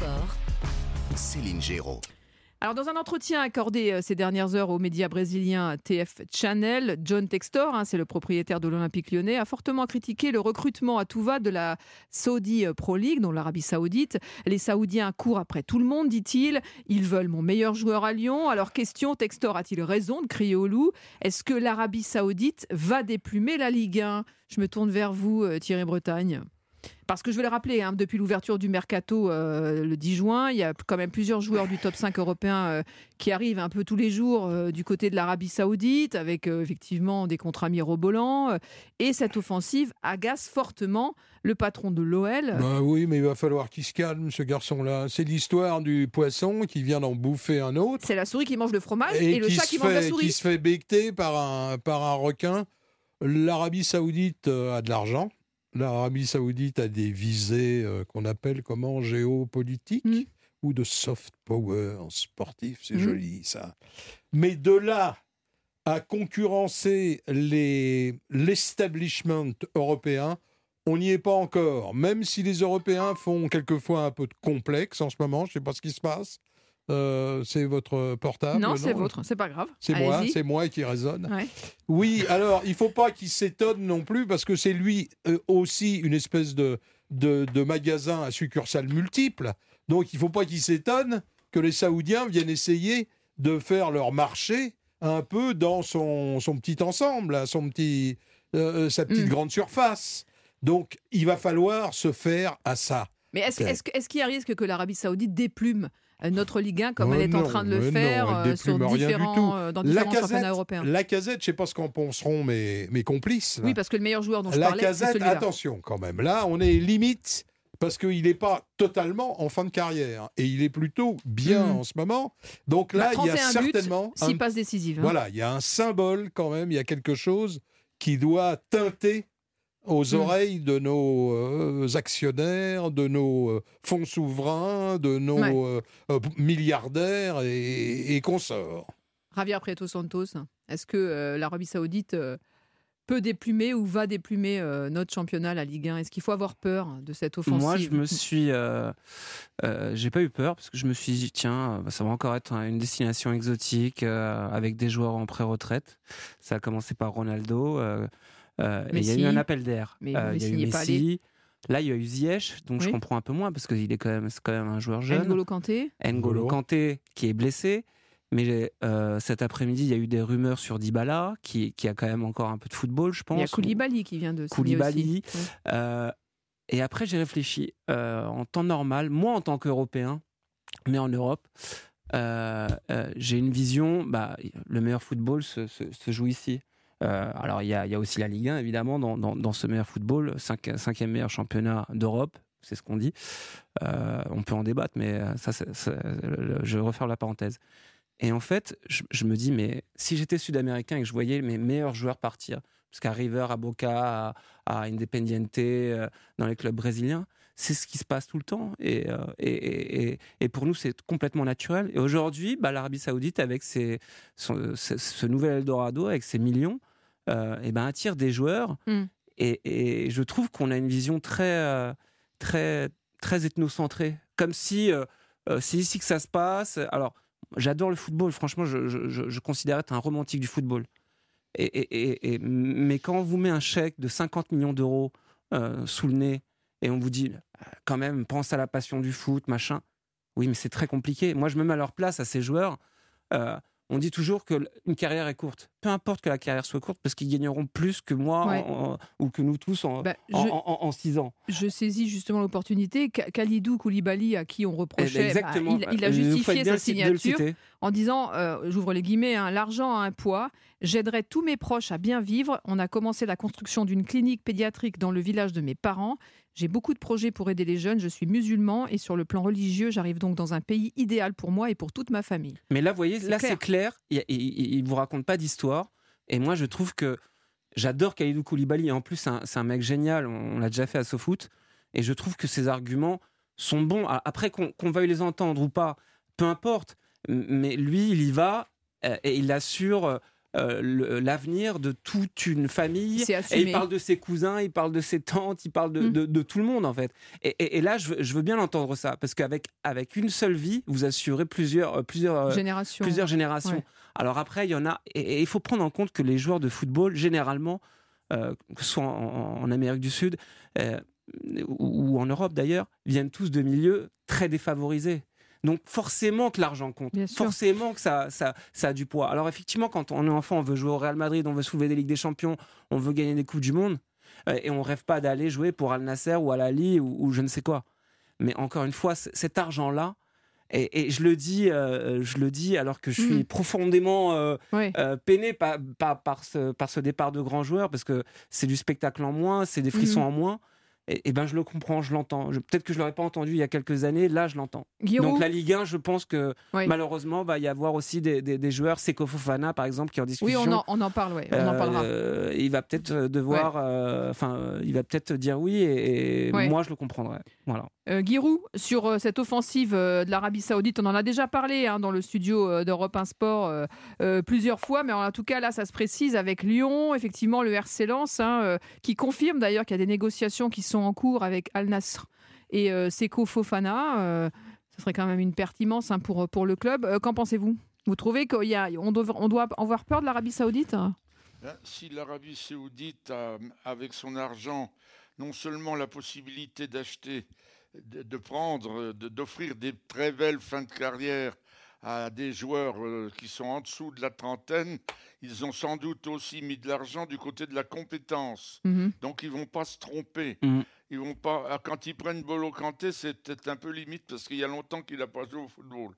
sport, Céline Géraud. Alors, dans un entretien accordé euh, ces dernières heures aux médias brésiliens TF Channel, John Textor, hein, c'est le propriétaire de l'Olympique lyonnais, a fortement critiqué le recrutement à tout va de la Saudi Pro League, dont l'Arabie Saoudite. Les Saoudiens courent après tout le monde, dit-il. Ils veulent mon meilleur joueur à Lyon. Alors, question, Textor a-t-il raison de crier au loup? Est-ce que l'Arabie Saoudite va déplumer la Ligue 1 Je me tourne vers vous, euh, Thierry Bretagne. Parce que je vais le rappeler, hein, depuis l'ouverture du mercato euh, le 10 juin, il y a quand même plusieurs joueurs du top 5 européen euh, qui arrivent un peu tous les jours euh, du côté de l'Arabie Saoudite, avec effectivement des contrats mirobolants. et cette offensive agace fortement le patron de l'OL. Bah oui, mais il va falloir qu'il se calme, ce garçon-là. C'est l'histoire du poisson qui vient d'en bouffer un autre. C'est la souris qui mange le fromage et, le chat qui mange la souris. Qui se fait becter par un, par un requin. L'Arabie Saoudite a de l'argent l'Arabie saoudite a des visées euh, qu'on appelle comment géopolitiques mm. ou de soft power sportif, c'est mm. joli ça. Mais de là à concurrencer l'establishment européen, on n'y est pas encore. Même si les Européens font quelquefois un peu de complexe en ce moment, je ne sais pas ce qui se passe. Euh, c'est votre portable Non, c'est votre, c'est pas grave. C'est moi, c'est moi qui résonne. Oui, alors il faut pas qu'il s'étonne non plus parce que c'est lui euh, aussi une espèce de, de, magasin à succursales multiples. Donc il faut pas qu'il s'étonne que les Saoudiens viennent essayer de faire leur marché un peu dans son, son petit ensemble, son petit, euh, sa petite mm. grande surface. Donc il va falloir se faire à ça. Mais est-ce est qu'il y a risque que l'Arabie Saoudite déplume notre Ligue 1 comme elle est en train de le faire euh, sur différents, euh, dans différents championnats européens. La casette, je ne sais pas ce qu'en penseront mes, mes complices. Oui, parce que le meilleur joueur dont je la parlais, c'est celui-là. attention quand même. Là, on est limite parce qu'il n'est pas totalement en fin de carrière et il est plutôt bien hmm. en ce moment. Donc là, bah, il y a certainement six passes décisives. Hein. Voilà, il y a un symbole quand même, il y a quelque chose qui doit teinter aux hmm. oreilles de nos euh, actionnaires, de nos euh, fonds souverains, de nos euh, milliardaires et, et, consorts. Javier Prieto Santos, est-ce que l'Arabie Saoudite peut déplumer ou va déplumer notre championnat, la Ligue 1 Est-ce qu'il faut avoir peur de cette offensive? Moi, je me suis, j'ai pas eu peur parce que je me suis dit tiens, ça va encore être une destination exotique avec des joueurs en pré-retraite. Ça a commencé par Ronaldo. Euh, il y a eu un appel d'air. Mais euh, il y a eu Messi. Là, il y a eu Ziyech, donc je comprends un peu moins parce qu'il est quand même, quand même un joueur jeune. N'Golo Kanté. N'Golo Kanté qui est blessé. Mais euh, cet après-midi, il y a eu des rumeurs sur Dybala, qui, qui, a quand même encore un peu de football, je pense. Il y a Koulibaly qui vient de Koulibaly. et après, j'ai réfléchi. en temps normal, moi en tant qu'Européen, mais en Europe, j'ai une vision. Bah, le meilleur football se, se joue ici. Euh, alors, il y, a, aussi la Ligue 1, évidemment, dans, ce meilleur football, cinquième meilleur championnat d'Europe, c'est ce qu'on dit. Euh, on peut en débattre, mais euh, ça, je vais la parenthèse. Et en fait, je, me dis, mais si j'étais sud-américain et que je voyais mes meilleurs joueurs partir, jusqu'à River, à Boca, à, Independiente, dans les clubs brésiliens, c'est ce qui se passe tout le temps. Et, et, pour nous, c'est complètement naturel. Et aujourd'hui, bah, l'Arabie Saoudite, avec ses, ce, nouvel Eldorado, avec ses millions, et ben, attire des joueurs. Hmm. Et, je trouve qu'on a une vision très, euh, très, très ethnocentrée. Comme si euh, c'est ici que ça se passe. Alors, j'adore le football. Franchement, je, je, considère être un romantique du football. Et, mais quand on vous met un chèque de 50 millions d'euros sous le nez et on vous dit quand même pense à la passion du foot, machin. Oui, mais c'est très compliqué. Moi, je me mets à leur place à ces joueurs on dit toujours qu'une carrière est courte. Peu importe que la carrière soit courte, parce qu'ils gagneront plus que moi ou que nous tous en, bah, en, six ans. Je saisis justement l'opportunité. Khalidou Koulibaly, à qui on reprochait, bah, il, a justifié sa signature en disant, euh, j'ouvre les guillemets, hein, l'argent a un poids, j'aiderai tous mes proches à bien vivre. On a commencé la construction d'une clinique pédiatrique dans le village de mes parents. J'ai beaucoup de projets pour aider les jeunes. Je suis musulman et sur le plan religieux, j'arrive donc dans un pays idéal pour moi et pour toute ma famille. Mais là, vous voyez, là c'est clair. Il ne vous raconte pas d'histoire. Et moi, je trouve que j'adore Khalidou Koulibaly. En plus, c'est un, mec génial. On, l'a déjà fait à SoFoot. Et je trouve que ses arguments sont bons. Après, qu'on veuille les entendre ou pas, peu importe. Mais lui, il y va euh, et il assure euh, l'avenir de toute une famille. Et il parle de ses cousins, il parle de ses tantes, il parle de, mm. de, tout le monde en fait. Et, là, je, je, veux bien l'entendre ça, parce qu'avec avec une seule vie, vous assurez plusieurs, euh, plusieurs euh, générations. Plusieurs générations. Alors après, il y en a, et, il faut prendre en compte que les joueurs de football, généralement, que ce soit en, Amérique du Sud ou en Europe d'ailleurs, viennent tous de milieux très défavorisés. Donc forcément que l'argent compte, forcément que ça, ça, ça a du poids. Alors effectivement, quand on est enfant, on veut jouer au Real Madrid, on veut soulever des Ligues des Champions, on veut gagner des Coupes du Monde, euh, et on rêve pas d'aller jouer pour Al Nasser ou Al Ali ou, ou je ne sais quoi. Mais encore une fois, cet argent-là, et, je le dis, euh, je le dis alors que je suis mm. profondément euh, peiné par, par, ce, par ce départ de grands joueurs parce que c'est du spectacle en moins, c'est des frissons mm. en moins et, eh ben je le comprends, je l'entends. Peut-être que je l'aurais pas entendu il y a quelques années, là je l'entends. Donc la Ligue 1, je pense que malheureusement va y avoir aussi des, des, joueurs, Seko Fofana par exemple, qui en discussion. Oui, on en, on en parle, ouais. on en parlera. Euh, il va peut-être devoir, euh, enfin, il va peut-être dire oui, et, moi je le comprendrai. Voilà. Euh, Giroud, sur cette offensive de l'Arabie Saoudite, on en a déjà parlé hein, dans le studio d'Europe 1 Sport plusieurs fois, mais en tout cas là, ça se précise avec Lyon, effectivement le RC Lens, hein, qui confirme d'ailleurs qu'il y a des négociations qui sont en cours avec Al Nasr et euh, Seko Fofana. Euh, ce serait quand même une pertinence hein, pour, pour le club. Euh, qu'en pensez-vous? Vous trouvez qu'on on doit, on avoir peur de l'Arabie Saoudite? Si l'Arabie Saoudite a, avec son argent, non seulement la possibilité d'acheter, de, prendre, d'offrir des très belles fins de carrière à des joueurs qui sont en dessous de la trentaine, ils ont sans doute aussi mis de l'argent du côté de la compétence. Mhm. Donc ils vont pas se tromper. Mhm. Ils vont pas. Ah, quand ils prennent Bolo Kanté, c'est peut-être un peu limite parce qu'il y a longtemps qu'il n'a pas joué au football.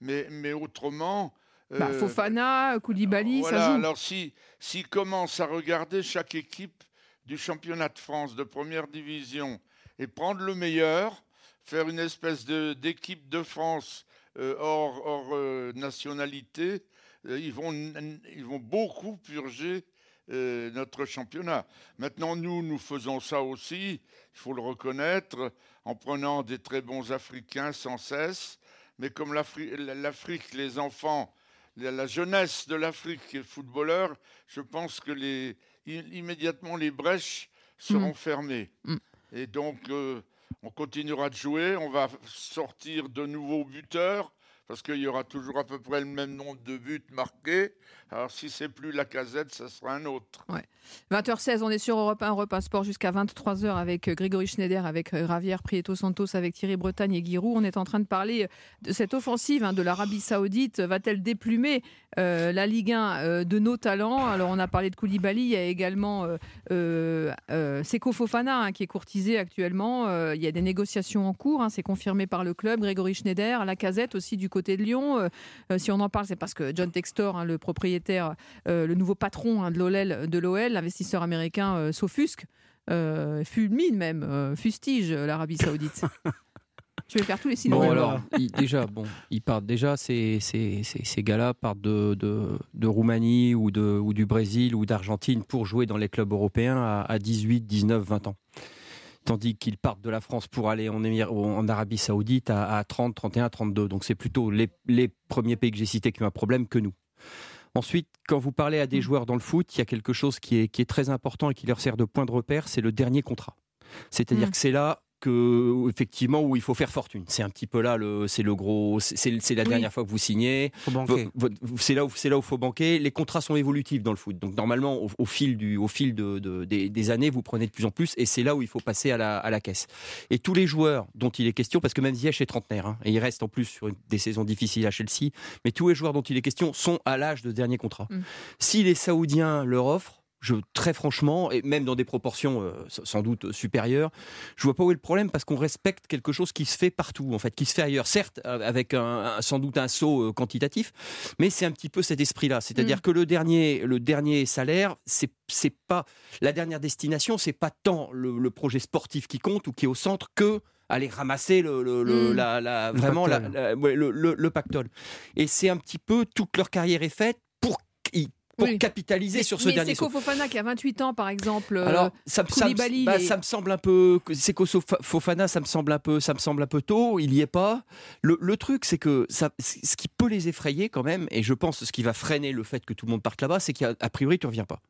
Mais, mais autrement. Bah, euh, Fofana, Koulibaly, ça joue. Alors s'ils si, commencent à regarder chaque équipe du championnat de France de première division et prendre le meilleur, faire une espèce d'équipe de, France euh, hors, hors euh, nationalité, euh, ils vont, ils vont beaucoup purger notre championnat. Maintenant, nous, nous faisons ça aussi, il faut le reconnaître, en prenant des très bons Africains sans cesse. Mais comme l'Afrique, les enfants, la jeunesse de l'Afrique et footballeurs, je pense que les, immédiatement les brèches seront mm. fermées. Mm. Et donc, euh, on continuera de jouer, on va sortir de nouveaux buteurs parce qu'il y aura toujours à peu près le même nombre de buts marqués. Alors si c'est plus la casette, ça sera un autre. 20h16, on est sur Europe 1, Europe 1 Sport jusqu'à 23h avec euh, Grégory Schneider, avec euh, Prieto Santos, avec Thierry Bretagne et Giroud. On est en train de parler euh, de cette offensive hein, de l'Arabie Saoudite. Va-t-elle déplumer la Ligue 1 de nos talents? Alors on a parlé de Koulibaly, il y a également Seko Fofana hein, qui est courtisé actuellement. il y a des négociations en cours, hein, c'est confirmé par le club. Grégory Schneider, la casette aussi du côté de Lyon. si on en parle, c'est parce que John Textor, le propriétaire, le nouveau patron de l'OL, l'investisseur américain euh, s'offusque, euh, fulmine même, euh, fustige l'Arabie Saoudite. Je vais faire tous les synonymes. Bon, alors, déjà, bon, ils partent déjà, ces, ces, ces, gars-là partent de, de, Roumanie ou, de, ou du Brésil ou d'Argentine pour jouer dans les clubs européens à, 18, 19, 20 ans. Tandis qu'ils partent de la France pour aller en, en Arabie Saoudite à, à, 30, 31, 32. Donc c'est plutôt les, les premiers pays que j'ai cités qui ont un problème que nous. Ensuite, quand vous parlez à des mm. joueurs dans le foot, il y a quelque chose qui est, qui est très important et qui leur sert de point de repère, c'est le dernier contrat. C'est-à-dire mm. que c'est là que effectivement où il faut faire fortune. C'est un petit peu là le c'est le gros c'est la dernière fois que vous signez. C'est là où c'est là où faut banquer. Les contrats sont évolutifs dans le foot. Donc normalement au, fil du au fil de, des, années vous prenez de plus en plus et c'est là où il faut passer à la, à la caisse. Et tous les joueurs dont il est question parce que même Ziyech est trentenaire hein, et il reste en plus sur des saisons difficiles à Chelsea, mais tous les joueurs dont il est question sont à l'âge de dernier contrat. Mm. Si les Saoudiens leur offrent je, très franchement, et même dans des proportions euh, sans doute supérieures, je vois pas où est le problème parce qu'on respecte quelque chose qui se fait partout, en fait, qui se fait ailleurs. Certes, avec un, sans doute un saut euh, quantitatif, mais c'est un petit peu cet esprit-là. C'est-à-dire mm. que le dernier, le dernier salaire, c'est c'est pas la dernière destination, c'est pas tant le, projet sportif qui compte ou qui est au centre que aller ramasser le, le, la, vraiment le, le, pactole. Et c'est un petit peu toute leur carrière est faite pour pour capitaliser sur ce dernier saut. C'est Fofana qui a 28 ans, par exemple. Euh, Alors, ça, ça, bah, ça, me semble un peu. C'est Fofana, ça me semble un peu, ça me semble un peu tôt. Il y est pas. Le, le truc, c'est que ça, ce qui peut les effrayer quand même, et je pense ce qui va freiner le fait que tout le monde parte là-bas, c'est qu'a priori tu reviens pas.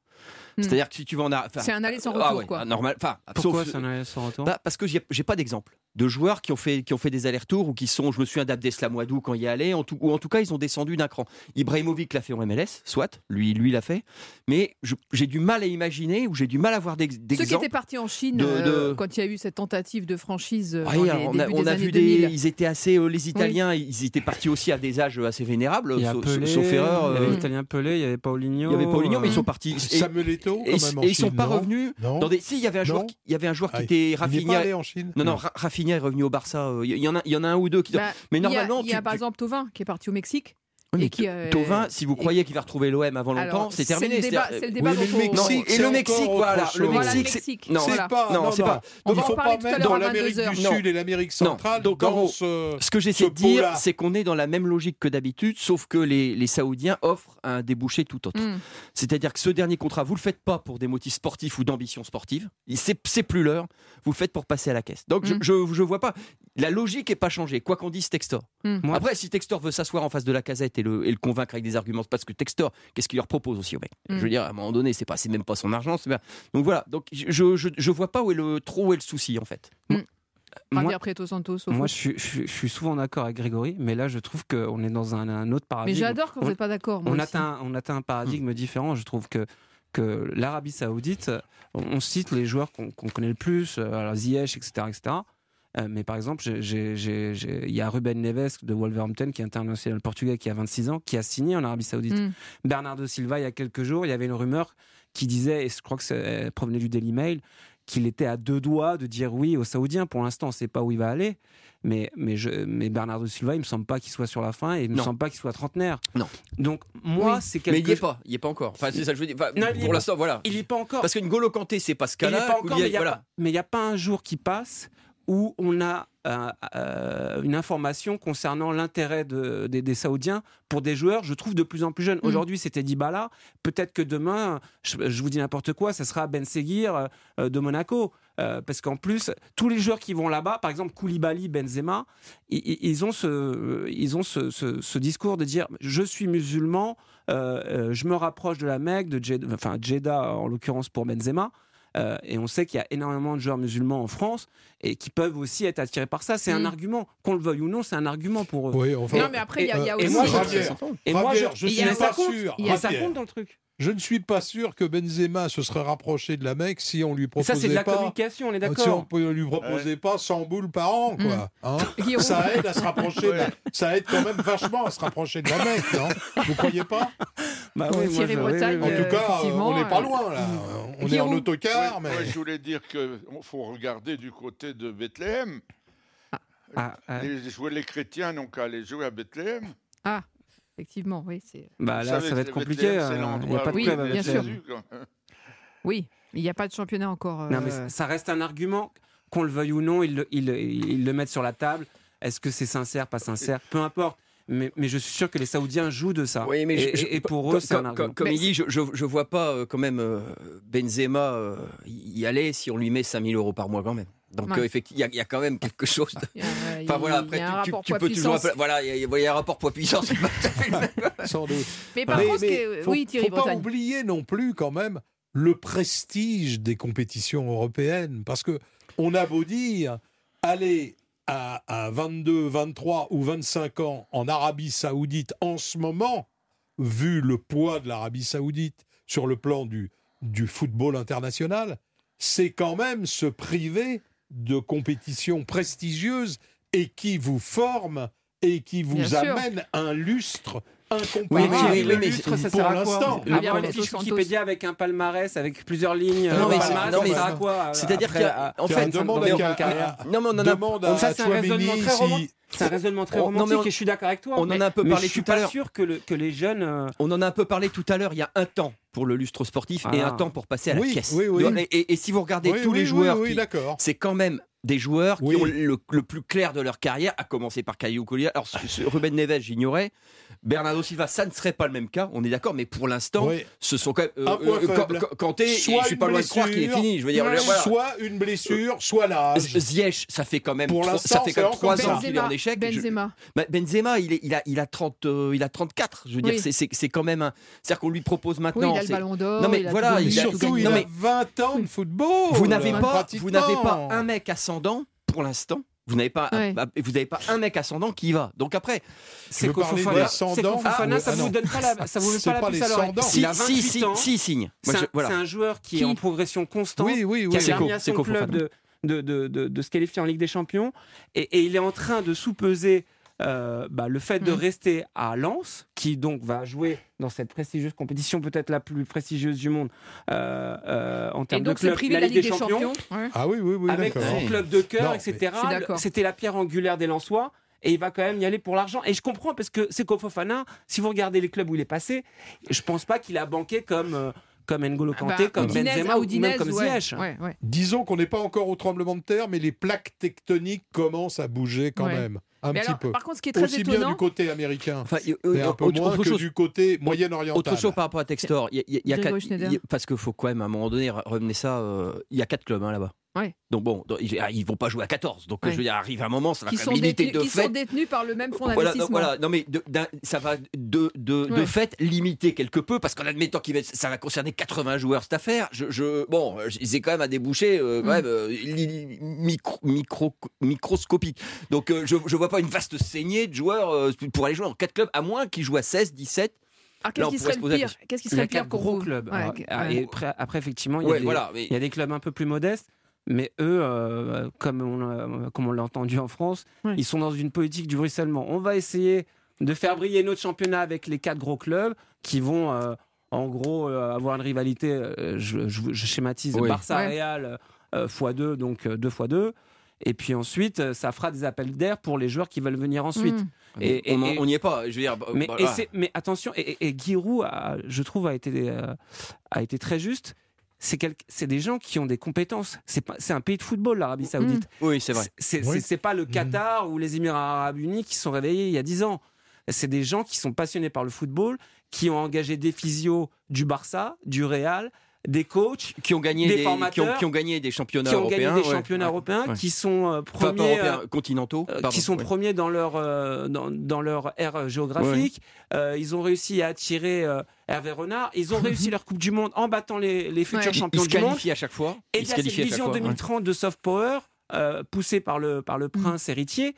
Hmm. C'est-à-dire que si tu vas en c'est un aller sans ah retour, quoi. Normal. Enfin, Pourquoi c'est un aller sans retour? bah, Parce que j'ai pas d'exemple de joueurs qui ont fait, qui ont fait des allers-retours ou qui sont, je me souviens d'Abdeslam quand il y allait, en tout, ou en tout cas ils ont descendu d'un cran. Ibrahimovic l'a fait en MLS, soit, lui lui l'a fait, mais j'ai du mal à imaginer ou j'ai du mal à voir d'exemples. Ceux qui étaient partis en Chine euh, quand il y a eu cette tentative de franchise. Euh, oui, on a, on a vu des, ils étaient assez, euh, les Italiens, ils étaient partis aussi à des âges assez vénérables, sauf, erreur. Il y avait l'Italien Pelé, il y avait Paulinho. Il y avait Paulinho, mais ils sont partis. Samuel Eto'o, et, et, ils sont pas revenus. Dans des, si, il y avait un joueur, il y avait un joueur qui ah, était Rafinha. Non, non, Rafinha est revenu au Barça il y, en a, il y en a un ou deux qui. Bah, mais normalement, il y a, par exemple Tovin qui est parti au Mexique. Et qui, euh, Tovin, si vous croyez qu'il va retrouver l'OM avant longtemps, c'est terminé. C'est le débat. le Mexique, et le Mexique, voilà. Le Mexique, non, c'est pas. Non, c'est pas. Donc il faut pas mettre dans l'Amérique du Sud et l'Amérique centrale. Donc en gros, ce que j'essaie de dire, c'est qu'on est dans la même logique que d'habitude, sauf que les Saoudiens offrent un débouché tout autre. Hmm. C'est-à-dire que ce dernier contrat, vous le faites pas pour des motifs sportifs ou d'ambition sportive. C'est plus l'heure. Vous le faites pour passer à la caisse. Donc je, hmm. je, vois pas. La logique est pas changée, quoi qu'on dise Textor. Hmm. Après, si Textor veut s'asseoir en face de la casette et le, et le convaincre avec des arguments, parce que Textor, qu'est-ce qu'il leur propose aussi au mec? Je veux dire, à un moment donné, c'est pas, même pas son argent. Donc voilà. Donc je, je, je, vois pas où est le trop où est le souci en fait. Moi, Santos, moi je, je, suis souvent d'accord avec Grégory, mais là je trouve qu'on est dans un, autre paradigme. Mais j'adore quand vous n'êtes pas d'accord. On, atteint, on atteint un paradigme différent. Je trouve que que l'Arabie Saoudite, on cite les joueurs qu'on connaît le plus, euh, Ziyech, etc., etc. Euh, mais par exemple, il y a Ruben Neves de Wolverhampton, qui est international portugais, qui a 26 ans, qui a signé en Arabie Saoudite. Mm. Bernardo Silva, il y a quelques jours, il y avait une rumeur qui disait, et je crois que ça provenait du Daily Mail, qu'il était à deux doigts de dire oui aux Saoudiens. Pour l'instant, on ne sait pas où il va aller. Mais, mais, je, mais Bernardo Silva, il me semble pas qu'il soit sur la fin et il me semble pas qu'il soit trentenaire. Non. Donc, moi, c'est quelque Mais il n'y est pas. Il est pas encore. Enfin, c'est ça je veux dire. pour l'instant, voilà. Il est pas encore. Parce qu'une Golo Kanté, c'est pas ce cas-là. Mais il n'y a, pas un jour qui passe où on a euh, euh, une information concernant l'intérêt des Saoudiens pour des joueurs, je trouve, de plus en plus jeunes. Mm. Aujourd'hui, c'était Dybala. Peut-être que demain, je, vous dis n'importe quoi, ça sera Ben Seguir euh, de Monaco. parce qu'en plus, tous les joueurs qui vont là-bas, par exemple Koulibaly, Benzema, ils, ont, ce, ils ont ce, discours de dire je suis musulman, je me rapproche de la Mecque, de Jeddah, enfin Jeddah en l'occurrence pour Benzema. Euh, et on sait qu'il y a énormément de joueurs musulmans en France et qui peuvent aussi être attirés par ça. C'est un mm. argument, qu'on le veuille ou non, c'est un argument pour eux. Oui, enfin, non, mais après, il y, a aussi. Et moi, je, et moi, je, suis pas sûr. Il y a ça compte dans le truc. Je ne suis pas sûr que Benzema se serait rapproché de la Mecque si on lui proposait pas. Ça c'est de la pas, communication, on est d'accord. Si on ne lui proposait pas 100 boules par an, quoi. Mm. Hein ça aide à se rapprocher. De ça aide quand même vachement à se rapprocher de la Mecque, non? Vous croyez pas? Bah oui, Thierry Bretagne. En tout cas, on n'est pas loin là. On est en autocar, mais. Moi, je voulais dire qu'il faut regarder du côté de Bethléem. Ah, ah, les, jouer les chrétiens n'ont qu'à aller jouer à Bethléem. Ah. Effectivement, oui. C'est... Bah là, ça va être compliqué. Euh, il n'y a pas de oui, club bien sûr. Oui, il n'y a pas de championnat encore. Non, mais euh. ça reste un argument, qu'on le veuille ou non, ils le, ils, le mettent sur la table. Est-ce que c'est sincère, pas sincère? Peu importe. Mais, mais, je suis sûr que les Saoudiens jouent de ça. Oui, mais et, pour eux, c'est un argument. Comme, il dit, je ne vois pas euh, quand même Benzema y aller si on lui met 5000 euros par mois quand même. Donc effectivement, il y, a quand même quelque chose. enfin voilà, après tu, tu, peux toujours voilà, il y, a un rapport poids puissance. Sans doute. Mais par contre, faut, oui, Thierry faut pas oublier non plus quand même le prestige des compétitions européennes, parce que on a beau dire aller à, à 22, 23 ou 25 ans en Arabie Saoudite en ce moment, vu le poids de l'Arabie Saoudite sur le plan du, du football international, c'est quand même se priver de compétitions prestigieuses et qui vous forment et qui vous amènent un lustre incomparable. Oui, mais, oui, mais ça sert à quoi Avoir une fiche Wikipédia avec un palmarès, avec plusieurs lignes. Non, mais ça sert à quoi C'est-à-dire qu'en fait, demande à, non, mais on en a, demande à, ça, c'est un raisonnement très romantique. Un très romantique et je suis d'accord avec toi. On en a un peu parlé tout à l'heure. Je suis pas sûr que, le, que les jeunes. Euh, on en a un peu parlé tout à l'heure. Il y a un temps pour le lustre sportif et un ah. temps pour passer à la caisse. Oui, oui. Et, et, si vous regardez tous les joueurs, c'est quand même des joueurs qui ont le, plus clair de leur carrière, à commencer par Caillou Collier. Alors, Ruben Neves, j'ignorais. Bernardo Silva, ça ne serait pas le même cas, on est d'accord, mais pour l'instant, ce sont quand même. Euh, euh Kanté, je suis pas loin de croire qu'il est fini. Je veux dire, Soit une blessure, soit l'âge. Ziyech, ça fait quand même, ça fait quand même 3 ans qu'il est en échec. Benzema. Bah, Benzema, il, est, il, a, il, a 30, euh, il a 34. Je veux dire, c'est quand même un. C'est-à-dire qu'on lui propose maintenant. Oui, il a le ballon d'or. Non, mais voilà. surtout, il a 20 ans de football. Vous n'avez pas, vous n'avez pas un mec ascendant pour l'instant vous n'avez pas, un, vous n'avez pas un mec ascendant qui y va. Donc après, c'est qu'au Fofana, ça vous donne pas la, ça vous donne pas la puce à l'oreille. Si, si, si, si, signe. C'est un, joueur qui, est en progression constante, oui, oui, oui. qui a permis à son club de, de, de, de, se qualifier en Ligue des Champions, et, et il est en train de sous-peser euh, bah, le fait de mm. rester à Lens, qui donc va jouer dans cette prestigieuse compétition, peut-être la plus prestigieuse du monde euh, euh, en termes de club, la, Ligue, des, Champions, ah oui, oui, oui avec son club de cœur, etc. C'était la pierre angulaire des Lensois et il va quand même y aller pour l'argent. Et je comprends parce que c'est Fofana, si vous regardez les clubs où il est passé, je pense pas qu'il a banqué comme comme N'Golo ah Kanté, bah, comme Benzema ou même comme Ziyech. Disons qu'on n'est pas encore au tremblement de terre, mais les plaques tectoniques commencent à bouger quand même. Un petit peu. Par contre, ce qui est très Aussi bien du côté américain, enfin, un peu moins que du côté moyen-oriental. Autre chose par rapport à Textor, il y a, parce qu'il faut quand même à un moment donné revenir ça. Euh, il y a quatre clubs hein, là-bas. Donc bon, ils vont pas jouer à 14. Donc je veux dire, arrive un moment, ça va qui sont détenus, de qui sont détenus par le même fonds d'investissement. Voilà, non mais ça va de, de, fait limiter quelque peu parce qu'en admettant que ça va concerner 80 joueurs cette affaire, je, je bon, c'est quand même à déboucher euh, quand mm. même euh, micro, micro, microscopique. Donc euh, je je vois pas une vaste saignée de joueurs pour aller jouer en 4 clubs à moins qu'ils jouent à 16, 17 alors, qu'est-ce qui serait le pire Qu'est-ce qui serait le pire gros clubs. Et après, effectivement, il y, a des, il y, a des, clubs un peu plus modestes. Mais eux, euh, comme on, comme on l'a entendu en France, ils sont dans une politique du ruissellement. On va essayer de faire briller notre championnat avec les quatre gros clubs qui vont, euh, en gros, euh, avoir une rivalité. Je, schématise Barça-Real x2, donc 2 x 2. Et puis ensuite, ça fera des appels d'air pour les joueurs qui veulent venir ensuite. Mmh. Et, on n'y est pas. Je veux dire, mais, mais attention, et, et Giroud, je trouve, a été, a été très juste c'est des gens qui ont des compétences. C'est un pays de football, l'Arabie mm. Saoudite. Oui, c'est vrai. C'est pas le mm. Qatar ou les Émirats Arabes Unis qui sont réveillés il y a 10 ans. C'est des gens qui sont passionnés par le football, qui ont engagé des physios du Barça, du Real, des coachs qui ont gagné des, formateurs, qui, ont, gagné des championnats européens, des championnats européens, qui sont euh, premiers euh, continentaux, euh, qui sont premiers dans leur dans, dans, leur ère géographique. ils ont réussi à attirer Hervé Renard. Ils ont réussi leur Coupe du Monde en battant les, les futurs champions du monde. à chaque fois. Et il y a cette vision 2030 de soft power poussée par le par le mm. prince héritier.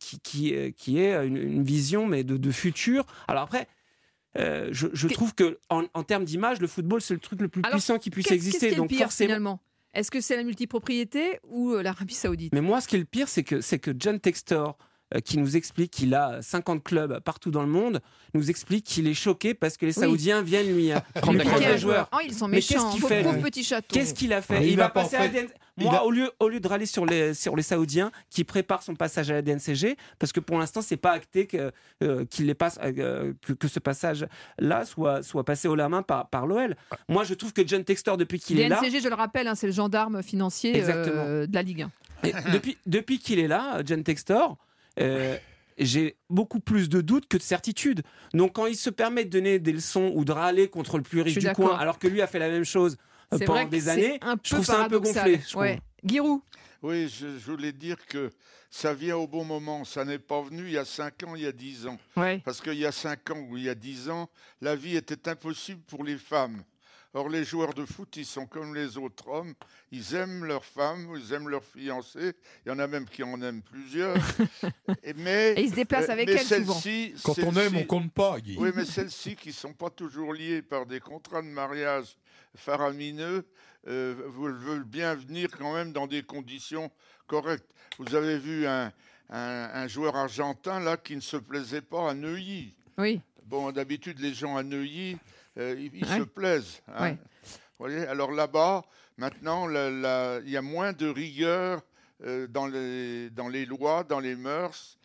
qui, qui, qui, est une, une, vision mais de, de futur. Alors après, euh, je, trouve que en, termes d'image, le football c'est le truc le plus puissant qui puisse exister. donc pire, finalement? Est-ce que c'est la multipropriété ou euh, l'Arabie Saoudite? Mais moi, ce qui est le pire, c'est que c'est que John Textor, qui nous explique qu'il a 50 clubs partout dans le monde, nous explique qu'il est choqué parce que les Saoudiens viennent lui prendre des joueurs. Oh, ils sont méchants, qu'est-ce qu'il fait petit château. Qu'est-ce qu'il a fait Il, va passer à moi, au, lieu, au lieu de râler sur les, sur les Saoudiens qui préparent son passage à la DNCG, parce que pour l'instant, c'est pas acté que, euh, les passe, euh, que, ce passage-là soit, soit passé au la main par, par l'OL. Moi, je trouve que John Textor, depuis qu'il est là. DNCG, je le rappelle, hein, c'est le gendarme financier euh, de la Ligue 1. depuis depuis qu'il est là, John Textor, j'ai beaucoup plus de doutes que de certitudes. Donc quand il se permet de donner des leçons ou de râler contre le plus riche du coin, alors que lui a fait la même chose pendant des années, je trouve ça un peu gonflé. Ouais. Giroud Oui, je, voulais dire que ça vient au bon moment. Ça n'est pas venu il y a 5 ans, il y a 10 ans. Parce qu'il y a 5 ans ou il y a 10 ans, la vie était impossible pour les femmes. Or, les joueurs de foot, ils sont comme les autres hommes. Ils aiment leurs femmes, ils aiment leurs fiancées. Il y en a même qui en aiment plusieurs. mais, Et ils se déplacent avec elles souvent. Quand on aime, on compte pas, Guy. Oui, mais celles-ci qui ne sont pas toujours liées par des contrats de mariage faramineux euh, veulent bien venir quand même dans des conditions correctes. Vous avez vu un, joueur argentin là qui ne se plaisait pas à Neuilly. Oui. Bon, d'habitude, les gens à Neuilly, euh, ils, se plaisent. Hein. voyez Alors là-bas, maintenant, il y a moins de rigueur euh, dans, les, dans les lois, dans les mœurs.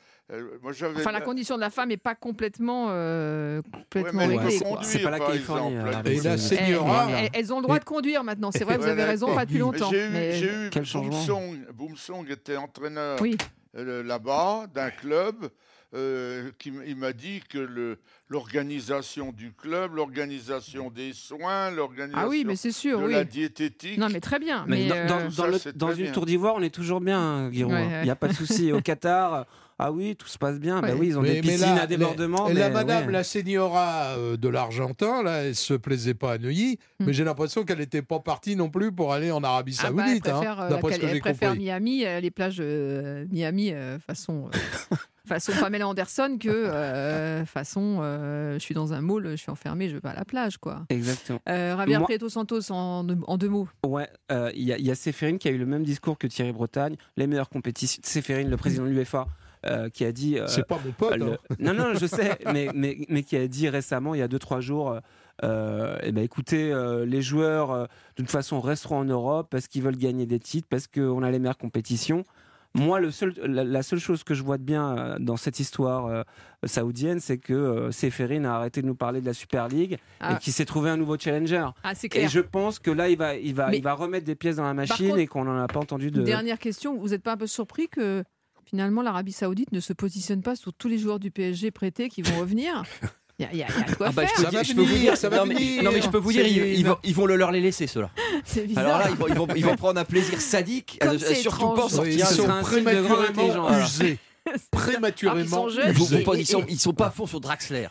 moi, j'avais- Enfin, la condition de la femme n'est pas complètement, euh, complètement Ouais, réglée. C'est pas la Californie, euh, Et la Elles- Señora, elles, elles ont le droit de conduire maintenant. C'est vrai, vous avez raison, pas depuis longtemps. J'ai eu, mais- j'ai eu Quel changement. Boomsong, Boomsong était entraîneur Oui, euh, là-bas d'un club. Euh, qui il m'a dit que le- l'organisation du club, l'organisation des soins, l'organisation ah oui, mais c'est sûr, de oui. la diététique. Non, mais très bien. Mais Mais, dans, euh, dans- dans Ça, le- c'est dans très une bien. tour d'ivoire, on est toujours bien, hein. Ouais, hein. ouais. Il n'y a pas de souci. Au Qatar, ah oui, tout se passe bien. Bah Ouais. oui, ils ont Mais- des piscines là, à débordement. Et mais la madame, ouais. la Señora euh, de l'Argentin, là, elle se plaisait pas à Neuilly, Hmm. mais j'ai l'impression qu'elle n'était pas partie non plus pour aller en Arabie ah bah, elle Saoudite, hein, euh, ce que elle préfère. Miami, les plages euh, Miami euh, façon. Façon Pamela Anderson que euh, façon euh, je suis dans un mall, je suis enfermée, je vais pas à la plage quoi. Exactement. Euh, Javier Moi- Prieto Santos en, deux- en deux mots. Ouais, euh, il y, a- y a Séphérine qui a eu le même discours que Thierry Bretagne. Les meilleures compétitions. Séphérine, le président de l'UEFA, euh, qui a dit. euh, C'est pas mon pote. le- hein. Non, non, je sais, mais, mais, mais qui a dit récemment, il y a 2-3 jours, euh, eh ben, écoutez, euh, les joueurs, euh, de toute façon, resteront en Europe parce qu'ils veulent gagner des titres, parce qu'on a les meilleures compétitions. Moi, le seul, la, la seule chose que je vois de bien euh, dans cette histoire euh, saoudienne, c'est que euh, a arrêté de nous parler de la Super League Ah. et qu'il s'est trouvé un nouveau challenger. Ah Et je pense que là, il va, il va, Mais- il va remettre des pièces dans la machine contre, et qu'on n'en a pas entendu de. Dernière question, vous n'êtes pas un peu surpris que finalement l'Arabie Saoudite ne se positionne pas sur tous les joueurs du PSG prêtés qui vont revenir? Il y, a- il y a il y a de quoi Ah bah, je peux, Ça dire- va je peux vous venir, dire, ça va non, mais, venir. non, mais je peux vous dire, ils, vont, ils vont le leur les laisser, ceux-là. Alors là, ils vont, ils vont, ils vont prendre un plaisir sadique, Comme surtout pas ils sont prématurément usés. Prématurément sont jeunes. Ils, sont, ils sont pas à fond sur Draxler.